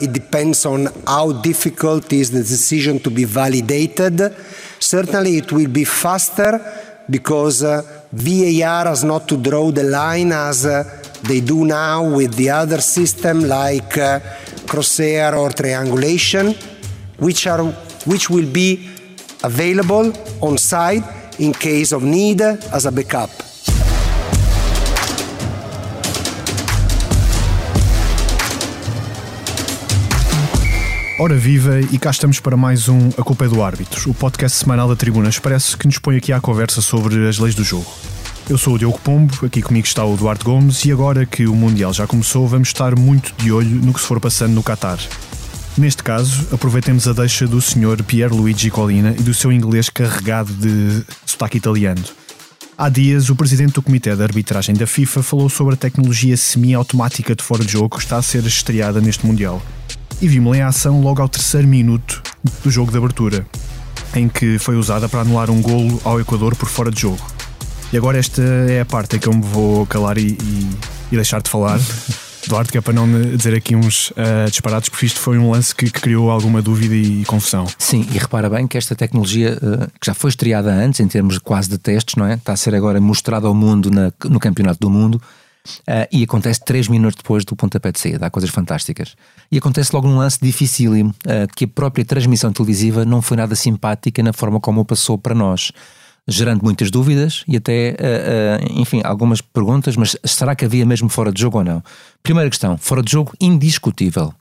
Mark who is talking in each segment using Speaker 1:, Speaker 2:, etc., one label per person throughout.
Speaker 1: It depends on how difficult is the decision to be validated. Certainly, it will be faster because uh, VAR has not to draw the line as uh, they do now with the other system like uh, crosshair or triangulation, which are which will be available on site in case of need as a backup.
Speaker 2: Ora viva, e cá estamos para mais um A Culpa é do Árbitro, o podcast semanal da Tribuna Expresso que nos põe aqui à conversa sobre as leis do jogo. Eu sou o Diogo Pombo, aqui comigo está o Duarte Gomes e agora que o Mundial já começou, vamos estar muito de olho no que se for passando no Qatar. Neste caso, aproveitemos a deixa do Sr. Pierluigi Colina e do seu inglês carregado de sotaque italiano. Há dias, o presidente do Comitê de Arbitragem da FIFA falou sobre a tecnologia semi-automática de fora de jogo que está a ser estreada neste Mundial e vimos-la em ação logo ao terceiro minuto do jogo de abertura, em que foi usada para anular um golo ao Equador por fora de jogo. E agora esta é a parte em que eu me vou calar e, e, e deixar de falar. Duarte, que é para não dizer aqui uns uh, disparados, porque isto foi um lance que, que, criou alguma dúvida e confusão.
Speaker 3: Sim, e repara bem que esta tecnologia, uh, que já foi estreada antes, em termos quase de testes, não é? Está a ser agora mostrada ao mundo na, no Campeonato do Mundo Uh, e acontece 3 minutos depois do pontapé de saída. Há coisas fantásticas. E acontece logo num lance dificílimo, uh, que a própria transmissão televisiva não foi nada simpática na forma como passou para nós, gerando muitas dúvidas e até, uh, enfim, algumas perguntas. Mas será que havia mesmo fora de jogo ou não? Primeira questão: fora de jogo, indiscutível.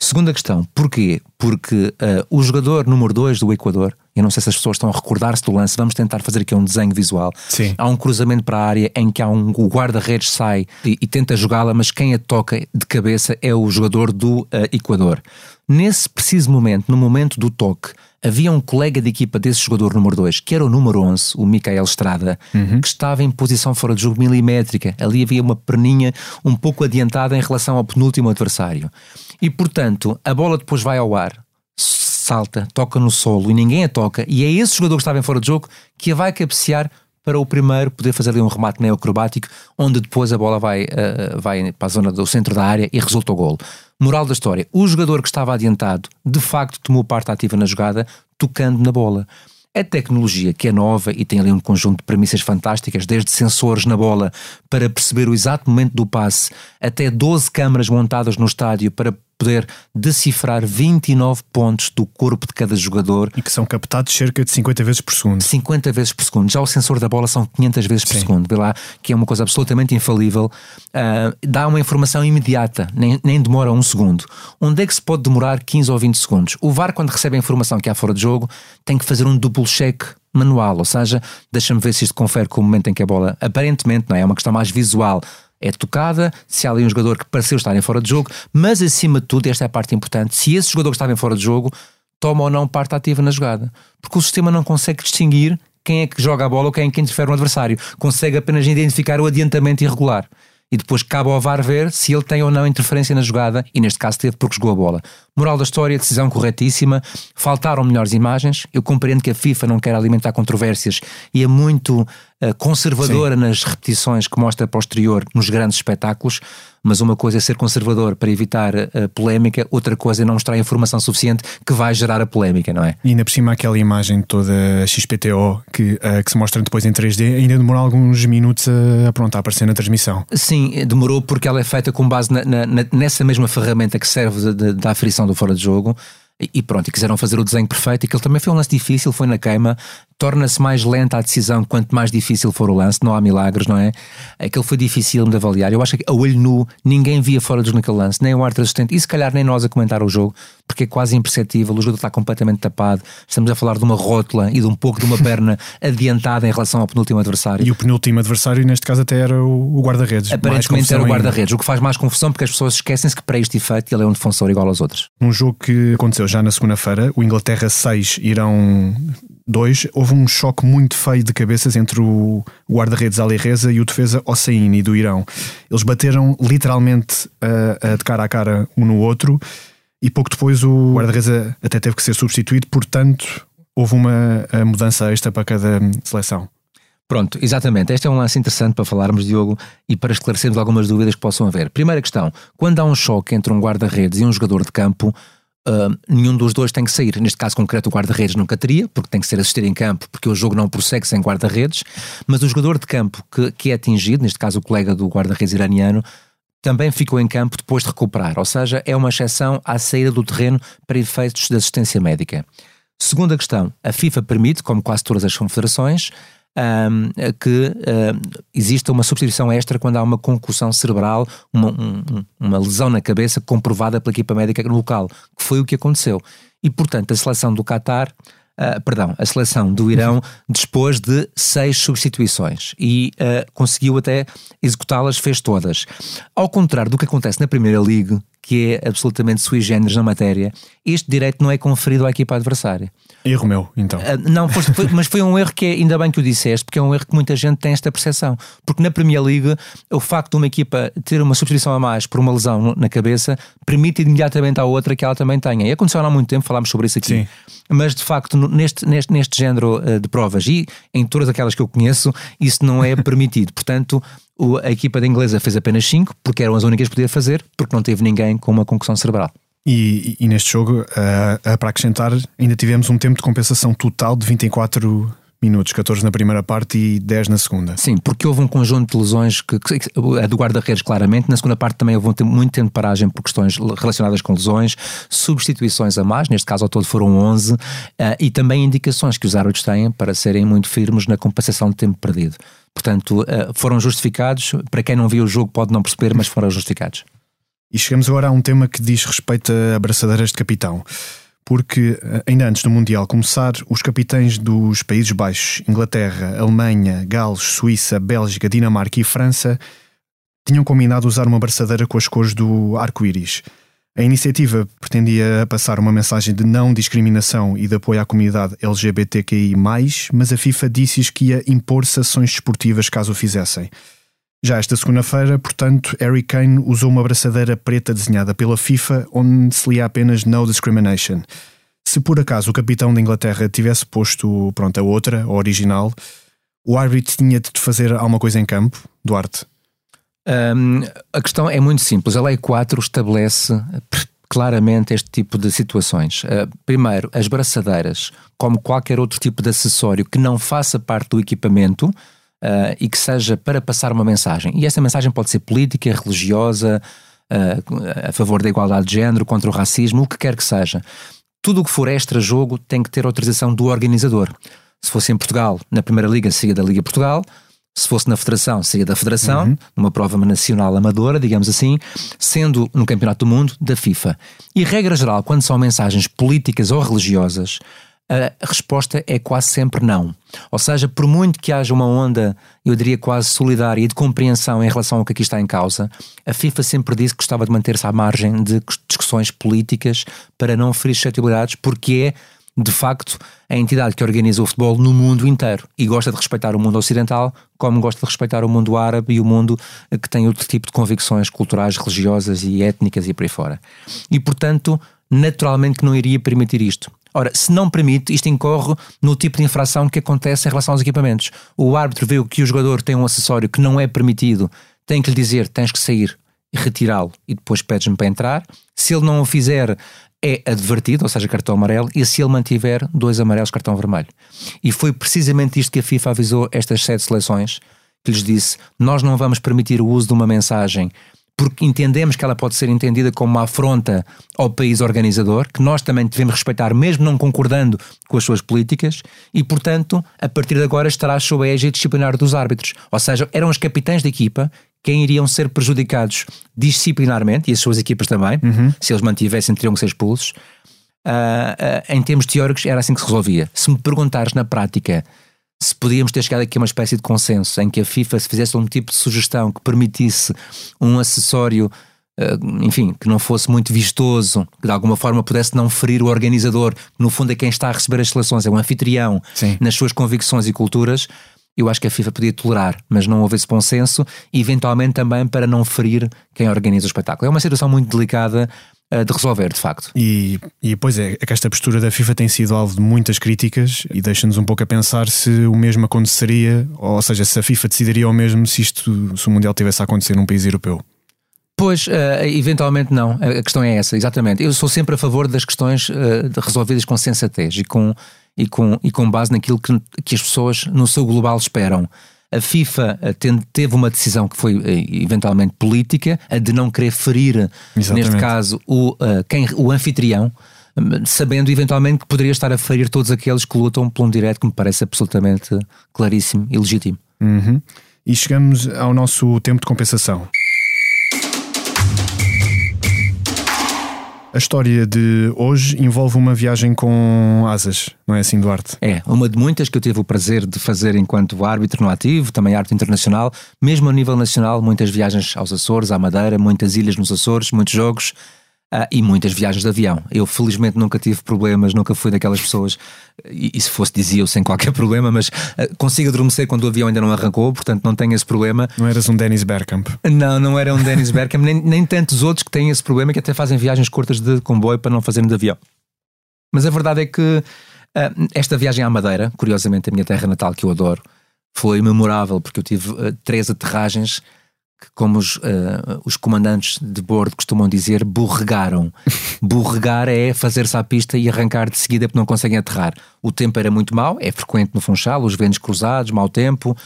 Speaker 3: Segunda questão, porquê? Porque o jogador número 2 do Equador eu não sei se as pessoas estão a recordar-se do lance. Vamos tentar fazer aqui um desenho visual.
Speaker 2: Sim.
Speaker 3: Há um cruzamento para a área em que há um, o guarda-redes sai e, e tenta jogá-la, mas quem a toca de cabeça é o jogador do uh, Equador. Nesse preciso momento, no momento do toque, havia um colega de equipa desse jogador número 2, que era o número 11, o Micael Estrada, uhum. que estava em posição fora de jogo milimétrica. Ali havia uma perninha um pouco adiantada em relação ao penúltimo adversário. E, portanto, a bola depois vai ao ar salta, toca no solo e ninguém a toca, e é esse jogador que estava em fora de jogo que a vai cabecear para o primeiro poder fazer ali um remate meio acrobático, onde depois a bola vai, uh, vai para a zona do centro da área e resulta o golo. Moral da história: o jogador que estava adiantado de facto tomou parte ativa na jogada, tocando na bola. A tecnologia, que é nova e tem ali um conjunto de premissas fantásticas, desde sensores na bola para perceber o exato momento do passe, até 12 câmaras montadas no estádio para poder decifrar 29 pontos do corpo de cada jogador.
Speaker 2: E que são captados cerca de 50 vezes por segundo.
Speaker 3: 50 vezes por segundo. Já o sensor da bola são 500 vezes Sim. por segundo. Vê lá, que é uma coisa absolutamente infalível. Uh, dá uma informação imediata, nem, nem demora um segundo. Onde é que se pode demorar 15 ou 20 segundos? O VAR, quando recebe a informação que há fora de jogo, tem que fazer um duplo check manual, ou seja, deixa-me ver se isto confere com o momento em que a bola, aparentemente, não é? É uma questão mais visual é tocada, se há ali um jogador que pareceu estar em fora de jogo, mas acima de tudo, esta é a parte importante, se esse jogador que estava em fora de jogo toma ou não parte ativa na jogada. Porque o sistema não consegue distinguir quem é que joga a bola ou quem é que interfere no adversário. Consegue apenas identificar o adiantamento irregular. E depois cabe ao VAR ver se ele tem ou não interferência na jogada, e neste caso teve porque jogou a bola. Moral da história, decisão corretíssima, faltaram melhores imagens. Eu compreendo que a FIFA não quer alimentar controvérsias e é muito uh, conservadora Sim. nas repetições que mostra posterior nos grandes espetáculos, mas uma coisa é ser conservador para evitar a polémica, outra coisa é não mostrar a informação suficiente que vai gerar a polémica, não é?
Speaker 2: E ainda por cima aquela imagem toda XPTO que, uh, que se mostra depois em 3D ainda demorou alguns minutos a, pronto, a aparecer na transmissão.
Speaker 3: Sim, demorou porque ela é feita com base na, na, nessa mesma ferramenta que serve da aferição do fora de jogo e pronto, e quiseram fazer o desenho perfeito e que ele também foi um lance difícil, foi na queima, torna-se mais lenta a decisão quanto mais difícil for o lance, não há milagres, não é? Aquele foi difícil de avaliar. Eu acho que a olho nu ninguém via fora de naquele lance, nem o árbitro assistente, e se calhar nem nós a comentar o jogo, porque é quase imperceptível, o jogo está completamente tapado. Estamos a falar de uma rótula e de um pouco de uma perna adiantada em relação ao penúltimo adversário.
Speaker 2: E o penúltimo adversário, neste caso, até era o guarda-redes.
Speaker 3: Aparentemente era o guarda-redes, o que faz mais confusão porque as pessoas esquecem-se que para este efeito ele é um defensor igual aos outros.
Speaker 2: Um jogo que aconteceu já na segunda-feira, o Inglaterra 6, Irão 2, houve um choque muito feio de cabeças entre o guarda-redes Ali Reza e o defesa Hosseini do Irão. Eles bateram literalmente uh, de cara a cara um no outro e pouco depois o guarda-redes até teve que ser substituído, portanto houve uma mudança extra para cada seleção.
Speaker 3: Pronto, exatamente. Este é um lance interessante para falarmos, Diogo, e para esclarecermos algumas dúvidas que possam haver. Primeira questão: quando há um choque entre um guarda-redes e um jogador de campo, uh, nenhum dos dois tem que sair. Neste caso concreto, o guarda-redes nunca teria, porque tem que ser assistir em campo, porque o jogo não prossegue sem guarda-redes. Mas o jogador de campo que, que é atingido, neste caso o colega do guarda-redes iraniano, também ficou em campo depois de recuperar, ou seja, é uma exceção à saída do terreno para efeitos de assistência médica. Segunda questão, a FIFA permite, como quase todas as confederações, um, que uh, exista uma substituição extra quando há uma concussão cerebral, uma, um, uma lesão na cabeça comprovada pela equipa médica local, que foi o que aconteceu. E, portanto, a seleção do Qatar Uh, perdão, a seleção do Irão dispôs de seis substituições e uh, conseguiu até executá-las, fez todas. Ao contrário do que acontece na Primeira Liga, que é absolutamente sui generis na matéria, este direito não é conferido à equipa adversária.
Speaker 2: Erro meu, então. Uh,
Speaker 3: não, foi, foi, mas foi um erro que é, ainda bem que o disseste, porque é um erro que muita gente tem esta percepção. Porque na Premier League, o facto de uma equipa ter uma substituição a mais por uma lesão na cabeça permite imediatamente à outra que ela também tenha. E aconteceu há muito tempo, falámos sobre isso aqui. Sim. Mas de facto, neste, neste, neste género uh, de provas e em todas aquelas que eu conheço, isso não é permitido. Portanto, a equipa da inglesa fez apenas 5, porque eram as únicas que podia fazer, porque não teve ninguém com uma concussão cerebral.
Speaker 2: E, e, neste jogo, uh, para acrescentar, ainda tivemos um tempo de compensação total de 24 minutos, 14 na primeira parte e 10 na segunda.
Speaker 3: Sim, porque houve um conjunto de lesões, que, que a do guarda-redes claramente, na segunda parte também houve muito tempo de paragem por questões relacionadas com lesões, substituições a mais, neste caso ao todo foram 11, uh, eh, e também indicações que os árbitros têm para serem muito firmes na compensação de tempo perdido. Portanto, uh, foram justificados, para quem não viu o jogo pode não perceber, mas foram justificados.
Speaker 2: E chegamos agora a um tema que diz respeito a abraçadeiras de capitão. Porque eh, ainda antes do Mundial começar, os capitães dos Países Baixos, Inglaterra, Alemanha, Gales, Suíça, Bélgica, Dinamarca e França tinham combinado usar uma abraçadeira com as cores do arco-íris. A iniciativa pretendia passar uma mensagem de não discriminação e de apoio à comunidade LGBTQI, mas a FIFA disse-lhes que ia impor sanções desportivas caso o fizessem. Já esta segunda-feira, portanto, Harry Kane usou uma abraçadeira preta desenhada pela FIFA onde se lia apenas No Discrimination. Se por acaso o capitão da Inglaterra tivesse posto pronto, a outra, a original, o árbitro tinha de fazer alguma coisa em campo, Duarte?
Speaker 3: Um, a questão é muito simples. A Lei 4 estabelece claramente este tipo de situações. Uh, primeiro, as braçadeiras, como qualquer outro tipo de acessório que não faça parte do equipamento, uh, e que seja para passar uma mensagem. E essa mensagem pode ser política, religiosa, uh, a favor da igualdade de género, contra o racismo, o que quer que seja. Tudo o que for extra-jogo tem que ter autorização do organizador. Se fosse em Portugal, na Primeira Liga, seria da Liga Portugal. Se fosse na Federação, seria da Federação, uhum. numa prova nacional amadora, digamos assim, sendo no Campeonato do Mundo, da FIFA. E regra geral, quando são mensagens políticas ou religiosas, a resposta é quase sempre não. Ou seja, por muito que haja uma onda, eu diria quase solidária e de compreensão em relação ao que aqui está em causa, a FIFA sempre disse que gostava de manter-se à margem de discussões políticas para não ferir suscetibilidades, porque é de facto, a entidade que organiza o futebol no mundo inteiro e gosta de respeitar o mundo ocidental, como gosta de respeitar o mundo árabe e o mundo que tem outro tipo de convicções culturais, religiosas e étnicas e por aí fora. E, portanto, naturalmente que não iria permitir isto. Ora, se não permite, isto incorre no tipo de infração que acontece em relação aos equipamentos. O árbitro vê que o jogador tem um acessório que não é permitido, tem que lhe dizer: tens que sair e retirá-lo e depois pedes-me para entrar. Se ele não o fizer, é advertido, ou seja, cartão amarelo, e se ele mantiver, dois amarelos, cartão vermelho. E foi precisamente isto que a FIFA avisou estas sete seleções, que lhes disse: nós não vamos permitir o uso de uma mensagem porque entendemos que ela pode ser entendida como uma afronta ao país organizador, que nós também devemos respeitar, mesmo não concordando com as suas políticas, e, portanto, a partir de agora estará sob a égide disciplinar dos árbitros. Ou seja, eram os capitães da equipa quem iriam ser prejudicados disciplinarmente, e as suas equipas também, uhum. se eles mantivessem, teriam que ser expulsos. Uh, uh, em termos teóricos, era assim que se resolvia. Se me perguntares na prática se podíamos ter chegado aqui a uma espécie de consenso em que a FIFA se fizesse um tipo de sugestão que permitisse um acessório, eh, enfim, que não fosse muito vistoso, que de alguma forma pudesse não ferir o organizador, que no fundo é quem está a receber as seleções, é o anfitrião, Sim. nas suas convicções e culturas, eu acho que a FIFA podia tolerar, mas não houve esse consenso, e eventualmente também para não ferir quem organiza o espetáculo. É uma situação muito delicada de resolver, de facto.
Speaker 2: E, e pois é, é que esta postura da FIFA tem sido alvo de muitas críticas e deixa-nos um pouco a pensar se o mesmo aconteceria, ou seja, se a FIFA decidiria o mesmo se isto, se o Mundial tivesse a acontecer num país europeu.
Speaker 3: Pois, uh, eventualmente não. A questão é essa, exatamente. Eu sou sempre a favor das questões uh, resolvidas com sensatez e com, e com, e com base naquilo que, que as pessoas no seu global esperam. A FIFA eh, teve uma decisão que foi eventualmente política, a de não querer ferir, Exatamente. neste caso, o, quem, o anfitrião, sabendo eventualmente que poderia estar a ferir todos aqueles que lutam por um direito que me parece absolutamente claríssimo e legítimo.
Speaker 2: Uhum. E chegamos ao nosso tempo de compensação. A história de hoje envolve uma viagem com asas, não é assim, Duarte?
Speaker 3: É, uma de muitas que eu tive o prazer de fazer enquanto árbitro no ativo, também arte internacional, mesmo a nível nacional, muitas viagens aos Açores, à Madeira, muitas ilhas nos Açores, muitos jogos. Uh, e muitas viagens de avião. Eu felizmente nunca tive problemas, nunca fui daquelas pessoas, e, e se fosse dizia eu sem qualquer problema, mas uh, consigo adormecer quando o avião ainda não arrancou, portanto não tenho esse problema.
Speaker 2: Não eras um Dennis Bergkamp?
Speaker 3: Não, não era um Dennis Bergkamp, nem, nem tantos outros que têm esse problema que até fazem viagens curtas de comboio para não fazerem de avião. Mas a verdade é que uh, esta viagem à Madeira, curiosamente a minha terra natal que eu adoro, foi memorável porque eu tive três aterragens que, como os, uh, os comandantes de bordo costumam dizer, borregaram. Borregar é fazer-se à pista e arrancar de seguida porque não conseguem aterrar. O tempo era muito mau, é frequente no Funchal, os ventos cruzados, mau tempo.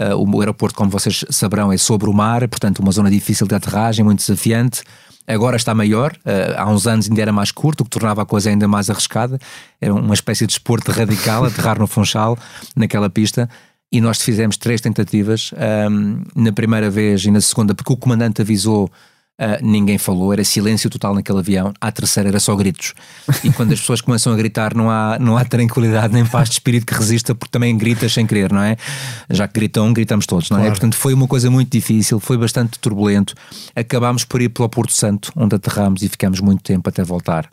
Speaker 3: Uh, o aeroporto, como vocês saberão, é sobre o mar, portanto, uma zona difícil de aterragem, muito desafiante. Agora está maior, uh, há uns anos ainda era mais curto, o que tornava a coisa ainda mais arriscada. Era uma espécie de esporte radical, aterrar no Funchal, naquela pista e nós fizemos três tentativas. Um, na primeira vez e na segunda, porque o comandante avisou, uh, ninguém falou, era silêncio total naquele avião. À terceira era só gritos. E quando as pessoas começam a gritar, não há, não há tranquilidade nem paz de espírito que resista, porque também gritas sem querer, não é? Já que gritam, gritamos todos, não é? Claro. Portanto, foi uma coisa muito difícil, foi bastante turbulento. Acabámos por ir pelo Porto Santo, onde aterramos e ficamos muito tempo até voltar.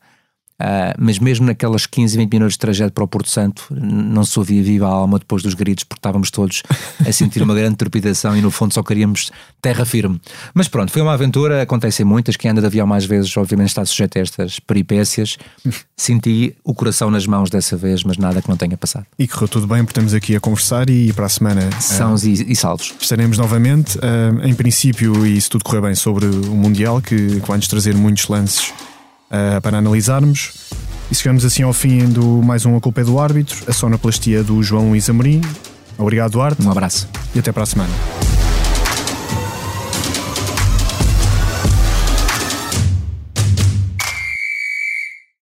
Speaker 3: Uh, mas mesmo naquelas 15, 20 minutos de trajeto para o Porto Santo, não se ouvia viva a alma depois dos gritos, porque estávamos todos a sentir uma grande trepidação e no fundo só queríamos terra firme. Mas pronto, foi uma aventura, acontecem muitas. Quem anda de avião mais vezes, obviamente, está sujeito a estas peripécias. Senti o coração nas mãos dessa vez, mas nada que não tenha passado.
Speaker 2: E correu tudo bem, porque estamos aqui a conversar e para a semana.
Speaker 3: Sãos uh, e, e, salvos.
Speaker 2: Estaremos novamente, uh, em princípio, e se tudo correr bem, sobre o Mundial, que, que vai nos trazer muitos lances uh, para analisarmos. E chegamos assim ao fim do mais um A Culpa é do Árbitro, a sonoplastia do João Luís Amorim. Obrigado, Duarte.
Speaker 3: Um abraço.
Speaker 2: E até para a semana.